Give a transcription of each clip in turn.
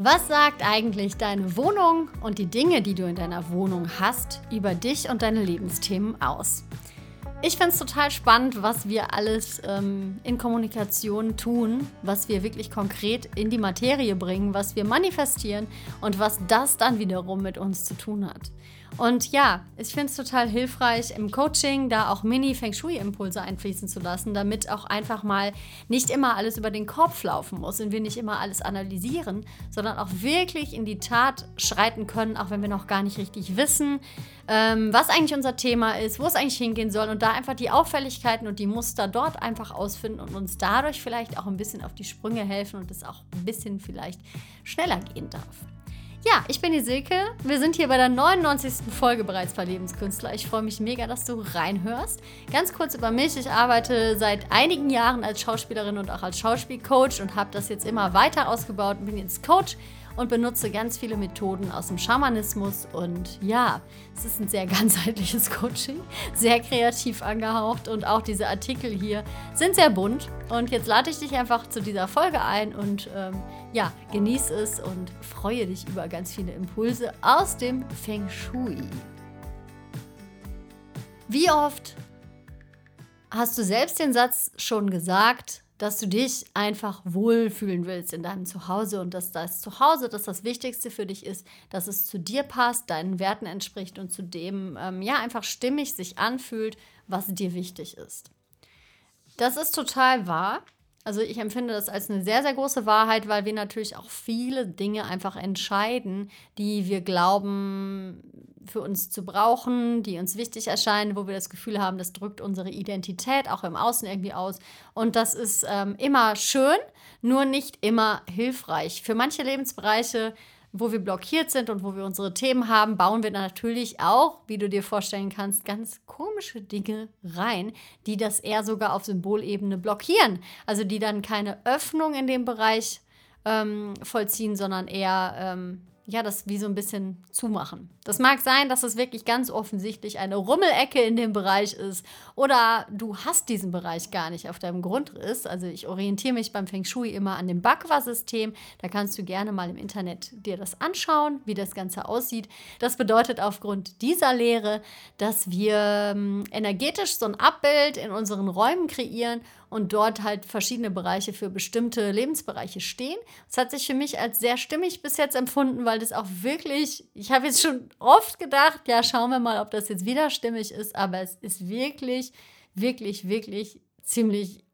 Was sagt eigentlich deine Wohnung und die Dinge, die du in deiner Wohnung hast, über dich und deine Lebensthemen aus? Ich finde es total spannend, was wir alles ähm, in Kommunikation tun, was wir wirklich konkret in die Materie bringen, was wir manifestieren und was das dann wiederum mit uns zu tun hat. Und ja, ich finde es total hilfreich im Coaching, da auch Mini-Feng Shui-Impulse einfließen zu lassen, damit auch einfach mal nicht immer alles über den Kopf laufen muss und wir nicht immer alles analysieren, sondern auch wirklich in die Tat schreiten können, auch wenn wir noch gar nicht richtig wissen, ähm, was eigentlich unser Thema ist, wo es eigentlich hingehen soll und da einfach die Auffälligkeiten und die Muster dort einfach ausfinden und uns dadurch vielleicht auch ein bisschen auf die Sprünge helfen und es auch ein bisschen vielleicht schneller gehen darf. Ja, ich bin die Silke. Wir sind hier bei der 99. Folge bereits bei Lebenskünstler. Ich freue mich mega, dass du reinhörst. Ganz kurz über mich. Ich arbeite seit einigen Jahren als Schauspielerin und auch als Schauspielcoach und habe das jetzt immer weiter ausgebaut und bin jetzt Coach und benutze ganz viele Methoden aus dem Schamanismus. Und ja, es ist ein sehr ganzheitliches Coaching, sehr kreativ angehaucht und auch diese Artikel hier sind sehr bunt. Und jetzt lade ich dich einfach zu dieser Folge ein und ähm, ja, genieße es und freue dich über ganz viele Impulse aus dem Feng Shui. Wie oft hast du selbst den Satz schon gesagt, dass du dich einfach wohlfühlen willst in deinem Zuhause und dass das Zuhause, dass das Wichtigste für dich ist, dass es zu dir passt, deinen Werten entspricht und zu dem, ähm, ja, einfach stimmig sich anfühlt, was dir wichtig ist. Das ist total wahr. Also ich empfinde das als eine sehr, sehr große Wahrheit, weil wir natürlich auch viele Dinge einfach entscheiden, die wir glauben für uns zu brauchen, die uns wichtig erscheinen, wo wir das Gefühl haben, das drückt unsere Identität auch im Außen irgendwie aus. Und das ist ähm, immer schön, nur nicht immer hilfreich. Für manche Lebensbereiche wo wir blockiert sind und wo wir unsere Themen haben, bauen wir natürlich auch, wie du dir vorstellen kannst, ganz komische Dinge rein, die das eher sogar auf Symbolebene blockieren. Also die dann keine Öffnung in dem Bereich ähm, vollziehen, sondern eher ähm, ja, das wie so ein bisschen zumachen. Das mag sein, dass es wirklich ganz offensichtlich eine Rummelecke in dem Bereich ist oder du hast diesen Bereich gar nicht auf deinem Grundriss. Also ich orientiere mich beim Feng Shui immer an dem Bakwa-System. Da kannst du gerne mal im Internet dir das anschauen, wie das Ganze aussieht. Das bedeutet aufgrund dieser Lehre, dass wir ähm, energetisch so ein Abbild in unseren Räumen kreieren und dort halt verschiedene Bereiche für bestimmte Lebensbereiche stehen. Das hat sich für mich als sehr stimmig bis jetzt empfunden, weil das auch wirklich, ich habe jetzt schon oft gedacht, ja, schauen wir mal, ob das jetzt wieder stimmig ist, aber es ist wirklich, wirklich, wirklich ziemlich,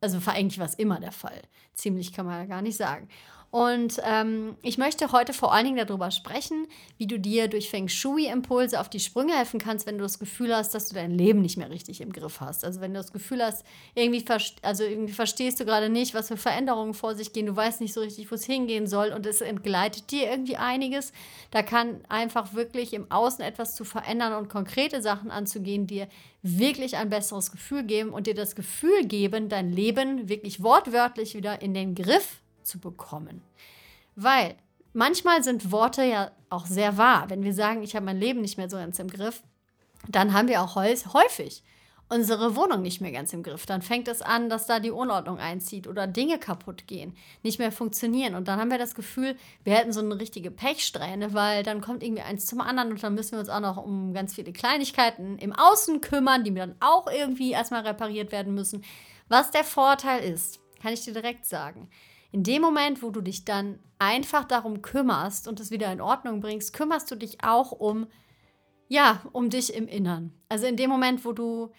also war eigentlich was immer der Fall. Ziemlich kann man ja gar nicht sagen. Und ähm, ich möchte heute vor allen Dingen darüber sprechen, wie du dir durch Feng Shui-Impulse auf die Sprünge helfen kannst, wenn du das Gefühl hast, dass du dein Leben nicht mehr richtig im Griff hast. Also wenn du das Gefühl hast, irgendwie, also irgendwie verstehst du gerade nicht, was für Veränderungen vor sich gehen, du weißt nicht so richtig, wo es hingehen soll und es entgleitet dir irgendwie einiges. Da kann einfach wirklich im Außen etwas zu verändern und konkrete Sachen anzugehen, dir wirklich ein besseres Gefühl geben und dir das Gefühl geben, dein Leben wirklich wortwörtlich wieder in den Griff zu bekommen. Weil manchmal sind Worte ja auch sehr wahr. Wenn wir sagen, ich habe mein Leben nicht mehr so ganz im Griff, dann haben wir auch häufig unsere Wohnung nicht mehr ganz im Griff. Dann fängt es an, dass da die Unordnung einzieht oder Dinge kaputt gehen, nicht mehr funktionieren. Und dann haben wir das Gefühl, wir hätten so eine richtige Pechsträhne, weil dann kommt irgendwie eins zum anderen und dann müssen wir uns auch noch um ganz viele Kleinigkeiten im Außen kümmern, die dann auch irgendwie erstmal repariert werden müssen. Was der Vorteil ist, kann ich dir direkt sagen. In dem Moment, wo du dich dann einfach darum kümmerst und es wieder in Ordnung bringst, kümmerst du dich auch um, ja, um dich im Innern. Also in dem Moment, wo du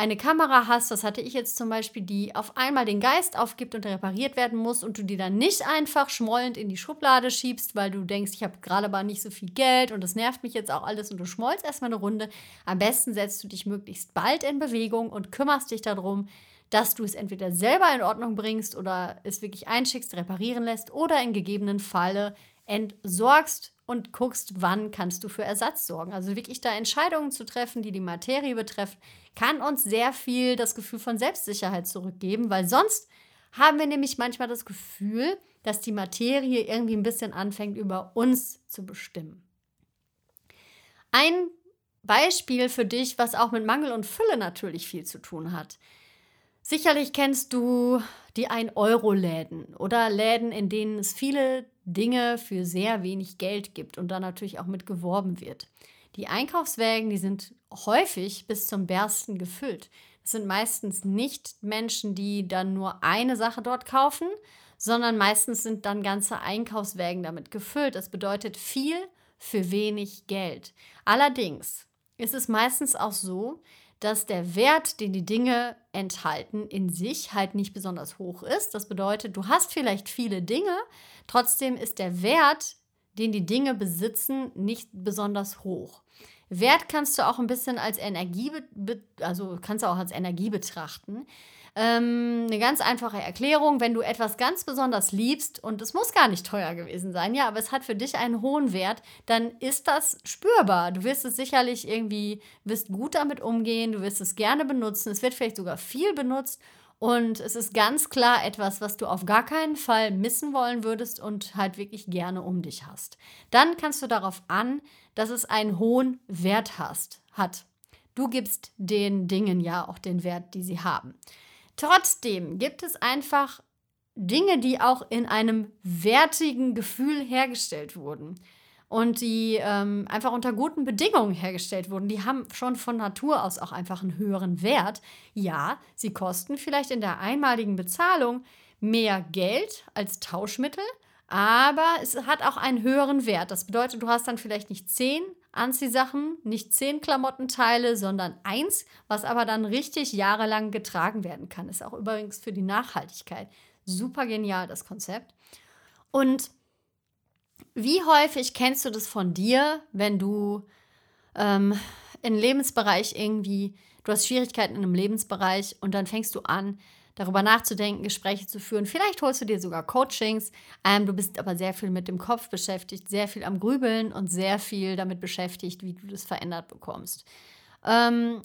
eine Kamera hast, das hatte ich jetzt zum Beispiel, die auf einmal den Geist aufgibt und repariert werden muss und du die dann nicht einfach schmollend in die Schublade schiebst, weil du denkst, ich habe gerade aber nicht so viel Geld und das nervt mich jetzt auch alles und du schmollst erstmal eine Runde. Am besten setzt du dich möglichst bald in Bewegung und kümmerst dich darum, dass du es entweder selber in Ordnung bringst oder es wirklich einschickst, reparieren lässt oder in gegebenen Falle entsorgst und guckst, wann kannst du für Ersatz sorgen. Also wirklich da Entscheidungen zu treffen, die die Materie betreffen, kann uns sehr viel das Gefühl von Selbstsicherheit zurückgeben, weil sonst haben wir nämlich manchmal das Gefühl, dass die Materie irgendwie ein bisschen anfängt, über uns zu bestimmen. Ein Beispiel für dich, was auch mit Mangel und Fülle natürlich viel zu tun hat. Sicherlich kennst du die 1-Euro-Läden oder Läden, in denen es viele Dinge für sehr wenig Geld gibt und dann natürlich auch mit geworben wird. Die Einkaufswägen, die sind häufig bis zum Bersten gefüllt. Das sind meistens nicht Menschen, die dann nur eine Sache dort kaufen, sondern meistens sind dann ganze Einkaufswägen damit gefüllt. Das bedeutet viel für wenig Geld. Allerdings ist es meistens auch so, dass der Wert, den die Dinge enthalten, in sich halt nicht besonders hoch ist. Das bedeutet, du hast vielleicht viele Dinge, trotzdem ist der Wert, den die Dinge besitzen, nicht besonders hoch. Wert kannst du auch ein bisschen als Energie, also kannst du auch als Energie betrachten. Ähm, eine ganz einfache Erklärung, wenn du etwas ganz besonders liebst und es muss gar nicht teuer gewesen sein, ja, aber es hat für dich einen hohen Wert, dann ist das spürbar. Du wirst es sicherlich irgendwie, wirst gut damit umgehen, du wirst es gerne benutzen, es wird vielleicht sogar viel benutzt und es ist ganz klar etwas, was du auf gar keinen Fall missen wollen würdest und halt wirklich gerne um dich hast. Dann kannst du darauf an, dass es einen hohen Wert hast, hat. Du gibst den Dingen ja auch den Wert, die sie haben. Trotzdem gibt es einfach Dinge, die auch in einem wertigen Gefühl hergestellt wurden und die ähm, einfach unter guten Bedingungen hergestellt wurden. Die haben schon von Natur aus auch einfach einen höheren Wert. Ja, sie kosten vielleicht in der einmaligen Bezahlung mehr Geld als Tauschmittel, aber es hat auch einen höheren Wert. Das bedeutet, du hast dann vielleicht nicht zehn Anziehsachen, nicht zehn Klamottenteile, sondern eins, was aber dann richtig jahrelang getragen werden kann. Ist auch übrigens für die Nachhaltigkeit super genial, das Konzept. Und wie häufig kennst du das von dir, wenn du ähm, in Lebensbereich irgendwie, du hast Schwierigkeiten in einem Lebensbereich und dann fängst du an, darüber nachzudenken, Gespräche zu führen. Vielleicht holst du dir sogar Coachings. Ähm, du bist aber sehr viel mit dem Kopf beschäftigt, sehr viel am Grübeln und sehr viel damit beschäftigt, wie du das verändert bekommst. Ähm,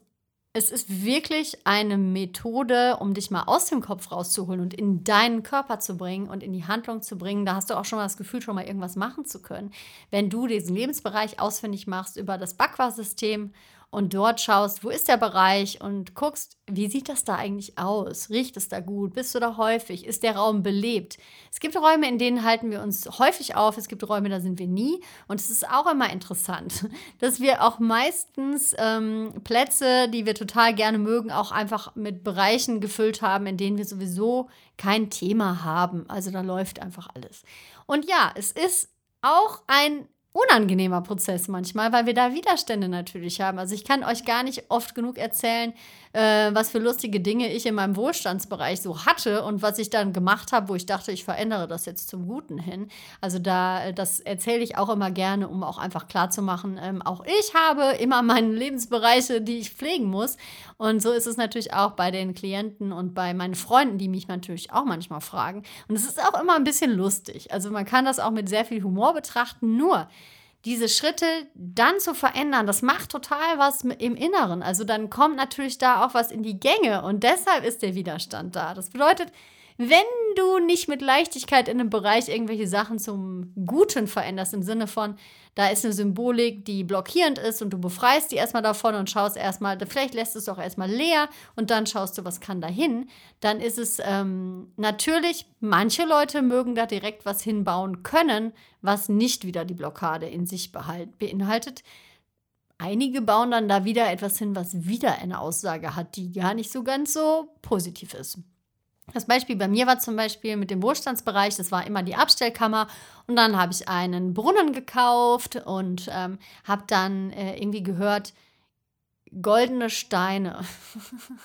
es ist wirklich eine Methode, um dich mal aus dem Kopf rauszuholen und in deinen Körper zu bringen und in die Handlung zu bringen. Da hast du auch schon mal das Gefühl, schon mal irgendwas machen zu können. Wenn du diesen Lebensbereich ausfindig machst über das Backwassersystem und dort schaust, wo ist der Bereich und guckst, wie sieht das da eigentlich aus? Riecht es da gut? Bist du da häufig? Ist der Raum belebt? Es gibt Räume, in denen halten wir uns häufig auf. Es gibt Räume, da sind wir nie. Und es ist auch immer interessant, dass wir auch meistens ähm, Plätze, die wir total gerne mögen, auch einfach mit Bereichen gefüllt haben, in denen wir sowieso kein Thema haben. Also da läuft einfach alles. Und ja, es ist auch ein unangenehmer Prozess manchmal, weil wir da Widerstände natürlich haben. Also ich kann euch gar nicht oft genug erzählen, äh, was für lustige Dinge ich in meinem Wohlstandsbereich so hatte und was ich dann gemacht habe, wo ich dachte, ich verändere das jetzt zum Guten hin. Also da, das erzähle ich auch immer gerne, um auch einfach klarzumachen, ähm, auch ich habe immer meine Lebensbereiche, die ich pflegen muss. Und so ist es natürlich auch bei den Klienten und bei meinen Freunden, die mich natürlich auch manchmal fragen. Und es ist auch immer ein bisschen lustig. Also man kann das auch mit sehr viel Humor betrachten, nur diese Schritte dann zu verändern, das macht total was im Inneren. Also dann kommt natürlich da auch was in die Gänge und deshalb ist der Widerstand da. Das bedeutet, wenn du nicht mit Leichtigkeit in einem Bereich irgendwelche Sachen zum Guten veränderst, im Sinne von, da ist eine Symbolik, die blockierend ist und du befreist die erstmal davon und schaust erstmal, vielleicht lässt es doch erstmal leer und dann schaust du, was kann da hin, dann ist es ähm, natürlich, manche Leute mögen da direkt was hinbauen können, was nicht wieder die Blockade in sich beinhaltet. Einige bauen dann da wieder etwas hin, was wieder eine Aussage hat, die gar nicht so ganz so positiv ist. Das Beispiel bei mir war zum Beispiel mit dem Wohlstandsbereich, das war immer die Abstellkammer und dann habe ich einen Brunnen gekauft und ähm, habe dann äh, irgendwie gehört, goldene Steine.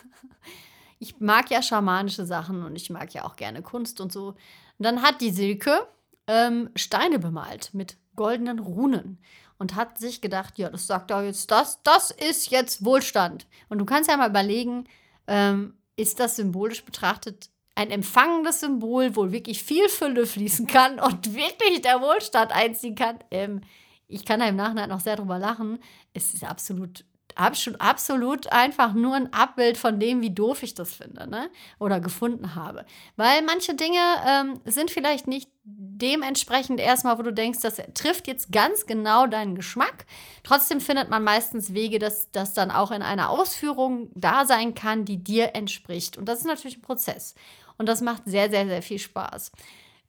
ich mag ja schamanische Sachen und ich mag ja auch gerne Kunst und so. Und dann hat die Silke ähm, Steine bemalt mit goldenen Runen und hat sich gedacht, ja, das sagt doch jetzt, das, das ist jetzt Wohlstand. Und du kannst ja mal überlegen, ähm, ist das symbolisch betrachtet ein empfangendes Symbol, wo wirklich viel Fülle fließen kann und wirklich der Wohlstand einziehen kann. Ähm, ich kann da im Nachhinein noch sehr drüber lachen. Es ist absolut, absolut einfach nur ein Abbild von dem, wie doof ich das finde, ne? Oder gefunden habe. Weil manche Dinge ähm, sind vielleicht nicht dementsprechend erstmal, wo du denkst, das trifft jetzt ganz genau deinen Geschmack. Trotzdem findet man meistens Wege, dass das dann auch in einer Ausführung da sein kann, die dir entspricht. Und das ist natürlich ein Prozess. Und das macht sehr, sehr, sehr viel Spaß.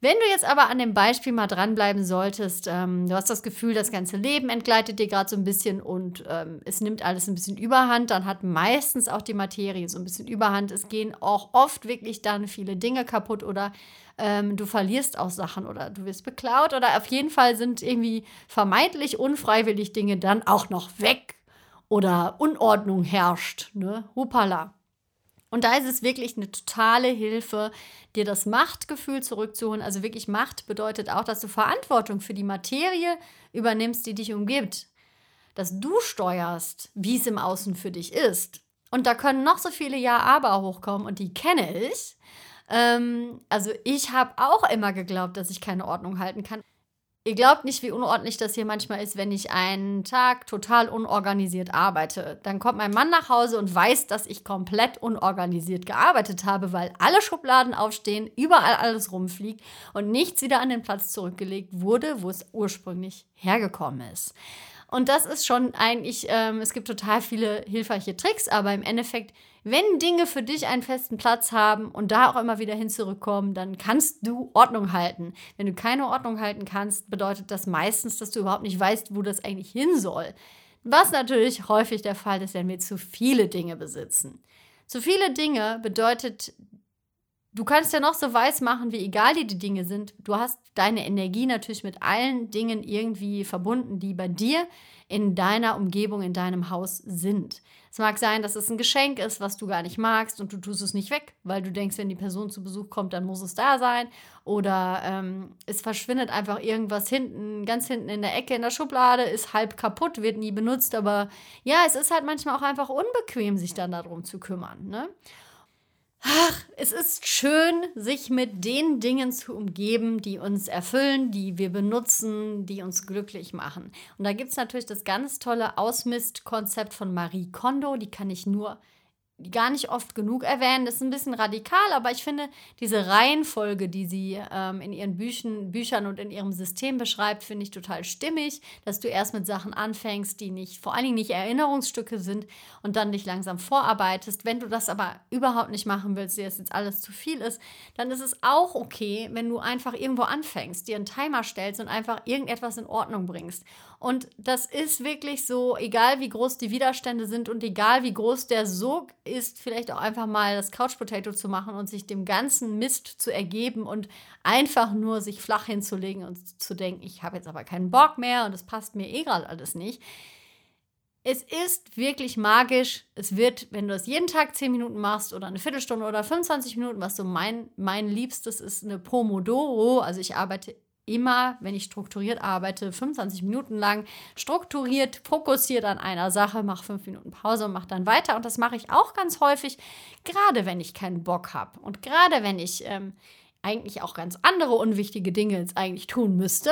Wenn du jetzt aber an dem Beispiel mal dranbleiben solltest, ähm, du hast das Gefühl, das ganze Leben entgleitet dir gerade so ein bisschen und ähm, es nimmt alles ein bisschen überhand, dann hat meistens auch die Materie so ein bisschen überhand. Es gehen auch oft wirklich dann viele Dinge kaputt oder ähm, du verlierst auch Sachen oder du wirst beklaut oder auf jeden Fall sind irgendwie vermeintlich unfreiwillig Dinge dann auch noch weg oder Unordnung herrscht. Ne? Hupala. Und da ist es wirklich eine totale Hilfe, dir das Machtgefühl zurückzuholen. Also wirklich Macht bedeutet auch, dass du Verantwortung für die Materie übernimmst, die dich umgibt. Dass du steuerst, wie es im Außen für dich ist. Und da können noch so viele Ja-Aber hochkommen und die kenne ich. Ähm, also ich habe auch immer geglaubt, dass ich keine Ordnung halten kann. Ihr glaubt nicht, wie unordentlich das hier manchmal ist, wenn ich einen Tag total unorganisiert arbeite. Dann kommt mein Mann nach Hause und weiß, dass ich komplett unorganisiert gearbeitet habe, weil alle Schubladen aufstehen, überall alles rumfliegt und nichts wieder an den Platz zurückgelegt wurde, wo es ursprünglich hergekommen ist. Und das ist schon eigentlich, ähm, es gibt total viele hilfreiche Tricks, aber im Endeffekt, wenn Dinge für dich einen festen Platz haben und da auch immer wieder hin zurückkommen, dann kannst du Ordnung halten. Wenn du keine Ordnung halten kannst, bedeutet das meistens, dass du überhaupt nicht weißt, wo das eigentlich hin soll. Was natürlich häufig der Fall ist, wenn wir zu viele Dinge besitzen. Zu viele Dinge bedeutet, du kannst ja noch so weiß machen, wie egal dir die Dinge sind. Du hast deine Energie natürlich mit allen Dingen irgendwie verbunden, die bei dir in deiner Umgebung, in deinem Haus sind. Es mag sein, dass es ein Geschenk ist, was du gar nicht magst und du tust es nicht weg, weil du denkst, wenn die Person zu Besuch kommt, dann muss es da sein. Oder ähm, es verschwindet einfach irgendwas hinten, ganz hinten in der Ecke in der Schublade, ist halb kaputt, wird nie benutzt. Aber ja, es ist halt manchmal auch einfach unbequem, sich dann darum zu kümmern. Ne? Ach, es ist schön, sich mit den Dingen zu umgeben, die uns erfüllen, die wir benutzen, die uns glücklich machen. Und da gibt es natürlich das ganz tolle Ausmistkonzept von Marie Kondo, die kann ich nur gar nicht oft genug erwähnen. Das ist ein bisschen radikal, aber ich finde diese Reihenfolge, die sie ähm, in ihren Büchern, Büchern und in ihrem System beschreibt, finde ich total stimmig, dass du erst mit Sachen anfängst, die nicht, vor allen Dingen nicht Erinnerungsstücke sind und dann dich langsam vorarbeitest. Wenn du das aber überhaupt nicht machen willst, dir das jetzt alles zu viel ist, dann ist es auch okay, wenn du einfach irgendwo anfängst, dir einen Timer stellst und einfach irgendetwas in Ordnung bringst. Und das ist wirklich so, egal wie groß die Widerstände sind und egal wie groß der Sog ist, vielleicht auch einfach mal das Couch Potato zu machen und sich dem ganzen Mist zu ergeben und einfach nur sich flach hinzulegen und zu denken, ich habe jetzt aber keinen Bock mehr und es passt mir eh gerade alles nicht. Es ist wirklich magisch. Es wird, wenn du das jeden Tag 10 Minuten machst oder eine Viertelstunde oder 25 Minuten, was so mein, mein Liebstes ist, eine Pomodoro. Also ich arbeite immer, wenn ich strukturiert arbeite, 25 Minuten lang strukturiert, fokussiert an einer Sache, mache fünf Minuten Pause und mache dann weiter. Und das mache ich auch ganz häufig, gerade wenn ich keinen Bock habe und gerade wenn ich ähm, eigentlich auch ganz andere unwichtige Dinge jetzt eigentlich tun müsste.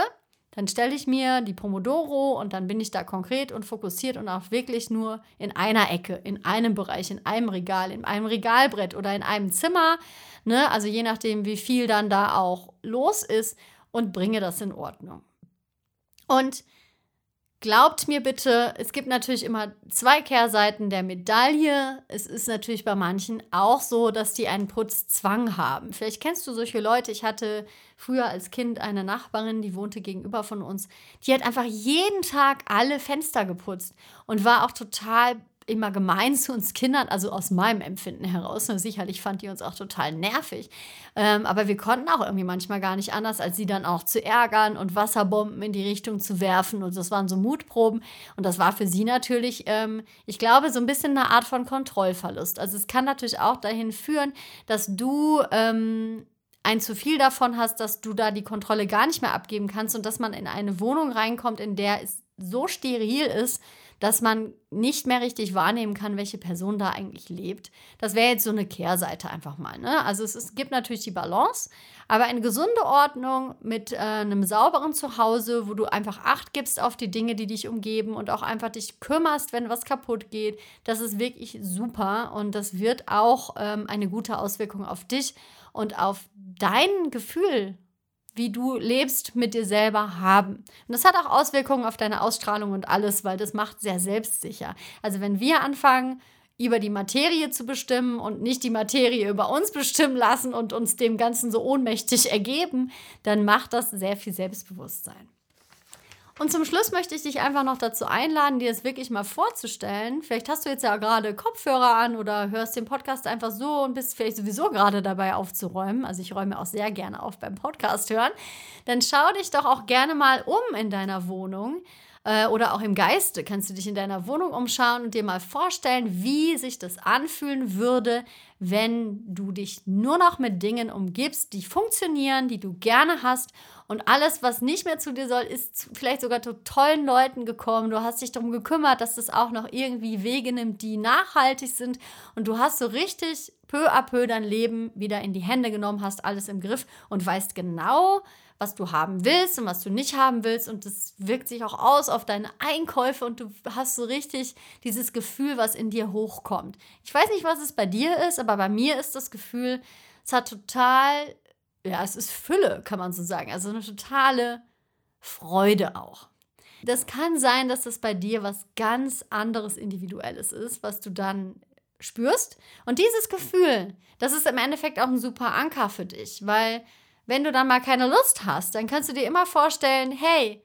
Dann stelle ich mir die Pomodoro und dann bin ich da konkret und fokussiert und auch wirklich nur in einer Ecke, in einem Bereich, in einem Regal, in einem Regalbrett oder in einem Zimmer. Ne? Also je nachdem, wie viel dann da auch los ist und bringe das in Ordnung. Und glaubt mir bitte, es gibt natürlich immer zwei Kehrseiten der Medaille. Es ist natürlich bei manchen auch so, dass die einen Putzzwang haben. Vielleicht kennst du solche Leute. Ich hatte früher als Kind eine Nachbarin, die wohnte gegenüber von uns. Die hat einfach jeden Tag alle Fenster geputzt und war auch total immer gemein zu uns Kindern, also aus meinem Empfinden heraus. Und sicherlich fand die uns auch total nervig. Ähm, aber wir konnten auch irgendwie manchmal gar nicht anders, als sie dann auch zu ärgern und Wasserbomben in die Richtung zu werfen. Und das waren so Mutproben. Und das war für sie natürlich, ähm, ich glaube, so ein bisschen eine Art von Kontrollverlust. Also es kann natürlich auch dahin führen, dass du ähm, ein zu viel davon hast, dass du da die Kontrolle gar nicht mehr abgeben kannst und dass man in eine Wohnung reinkommt, in der es so steril ist, dass man nicht mehr richtig wahrnehmen kann, welche Person da eigentlich lebt. Das wäre jetzt so eine Kehrseite einfach mal. Ne? Also es, es gibt natürlich die Balance, aber eine gesunde Ordnung mit äh, einem sauberen Zuhause, wo du einfach Acht gibst auf die Dinge, die dich umgeben und auch einfach dich kümmerst, wenn was kaputt geht, das ist wirklich super und das wird auch ähm, eine gute Auswirkung auf dich und auf dein Gefühl wie du lebst, mit dir selber haben. Und das hat auch Auswirkungen auf deine Ausstrahlung und alles, weil das macht sehr selbstsicher. Also wenn wir anfangen, über die Materie zu bestimmen und nicht die Materie über uns bestimmen lassen und uns dem Ganzen so ohnmächtig ergeben, dann macht das sehr viel Selbstbewusstsein. Und zum Schluss möchte ich dich einfach noch dazu einladen, dir das wirklich mal vorzustellen. Vielleicht hast du jetzt ja gerade Kopfhörer an oder hörst den Podcast einfach so und bist vielleicht sowieso gerade dabei aufzuräumen. Also ich räume auch sehr gerne auf beim Podcast hören. Dann schau dich doch auch gerne mal um in deiner Wohnung äh, oder auch im Geiste kannst du dich in deiner Wohnung umschauen und dir mal vorstellen, wie sich das anfühlen würde, wenn du dich nur noch mit Dingen umgibst, die funktionieren, die du gerne hast und alles, was nicht mehr zu dir soll, ist vielleicht sogar zu tollen Leuten gekommen. Du hast dich darum gekümmert, dass das auch noch irgendwie Wege nimmt, die nachhaltig sind. Und du hast so richtig peu à peu dein Leben wieder in die Hände genommen, hast alles im Griff und weißt genau, was du haben willst und was du nicht haben willst. Und das wirkt sich auch aus auf deine Einkäufe und du hast so richtig dieses Gefühl, was in dir hochkommt. Ich weiß nicht, was es bei dir ist, aber bei mir ist das Gefühl, es hat total ja, es ist Fülle, kann man so sagen. Also eine totale Freude auch. Das kann sein, dass das bei dir was ganz anderes Individuelles ist, was du dann spürst. Und dieses Gefühl, das ist im Endeffekt auch ein super Anker für dich, weil wenn du dann mal keine Lust hast, dann kannst du dir immer vorstellen, hey,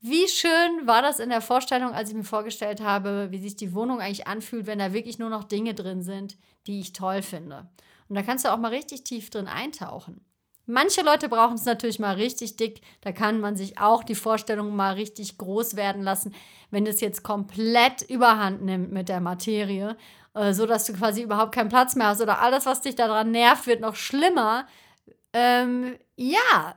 wie schön war das in der Vorstellung, als ich mir vorgestellt habe, wie sich die Wohnung eigentlich anfühlt, wenn da wirklich nur noch Dinge drin sind, die ich toll finde. Und da kannst du auch mal richtig tief drin eintauchen. Manche Leute brauchen es natürlich mal richtig dick. Da kann man sich auch die Vorstellung mal richtig groß werden lassen, wenn es jetzt komplett überhand nimmt mit der Materie, äh, so dass du quasi überhaupt keinen Platz mehr hast oder alles, was dich daran nervt, wird noch schlimmer. Ähm, ja,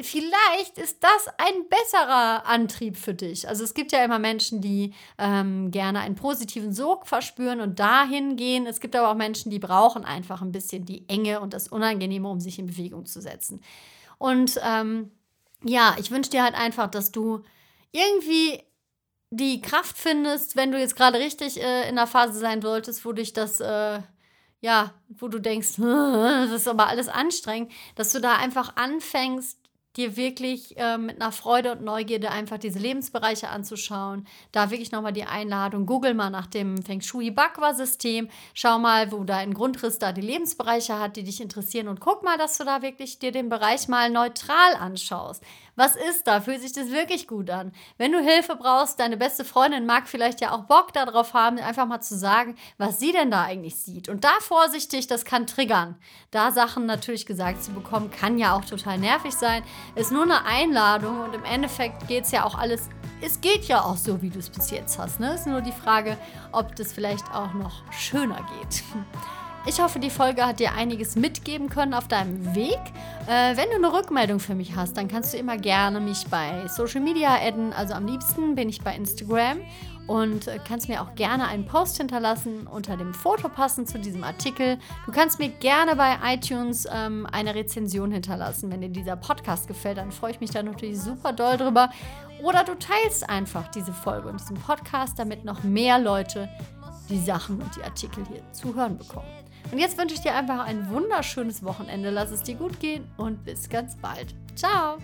vielleicht ist das ein besserer Antrieb für dich. Also es gibt ja immer Menschen, die ähm, gerne einen positiven Sog verspüren und dahin gehen. Es gibt aber auch Menschen, die brauchen einfach ein bisschen die Enge und das Unangenehme, um sich in Bewegung zu setzen. Und ähm, ja, ich wünsche dir halt einfach, dass du irgendwie die Kraft findest, wenn du jetzt gerade richtig äh, in der Phase sein solltest, wo dich das äh, ja, wo du denkst, das ist aber alles anstrengend, dass du da einfach anfängst, dir wirklich äh, mit einer Freude und Neugierde einfach diese Lebensbereiche anzuschauen. Da wirklich nochmal die Einladung. Google mal nach dem Feng Shui Bakwa System. Schau mal, wo dein Grundriss da die Lebensbereiche hat, die dich interessieren und guck mal, dass du da wirklich dir den Bereich mal neutral anschaust. Was ist da? Fühlt sich das wirklich gut an? Wenn du Hilfe brauchst, deine beste Freundin mag vielleicht ja auch Bock darauf haben, einfach mal zu sagen, was sie denn da eigentlich sieht. Und da vorsichtig, das kann triggern. Da Sachen natürlich gesagt zu bekommen, kann ja auch total nervig sein. Ist nur eine Einladung und im Endeffekt geht es ja auch alles es geht ja auch so, wie du es bis jetzt hast. Ne? Ist nur die Frage, ob das vielleicht auch noch schöner geht. Ich hoffe, die Folge hat dir einiges mitgeben können auf deinem Weg. Äh, wenn du eine Rückmeldung für mich hast, dann kannst du immer gerne mich bei Social Media adden. Also am liebsten bin ich bei Instagram und äh, kannst mir auch gerne einen Post hinterlassen unter dem Foto passend zu diesem Artikel. Du kannst mir gerne bei iTunes ähm, eine Rezension hinterlassen. Wenn dir dieser Podcast gefällt, dann freue ich mich da natürlich super doll drüber. Oder du teilst einfach diese Folge und diesen Podcast, damit noch mehr Leute die Sachen und die Artikel hier zu hören bekommen. Und jetzt wünsche ich dir einfach ein wunderschönes Wochenende. Lass es dir gut gehen und bis ganz bald. Ciao!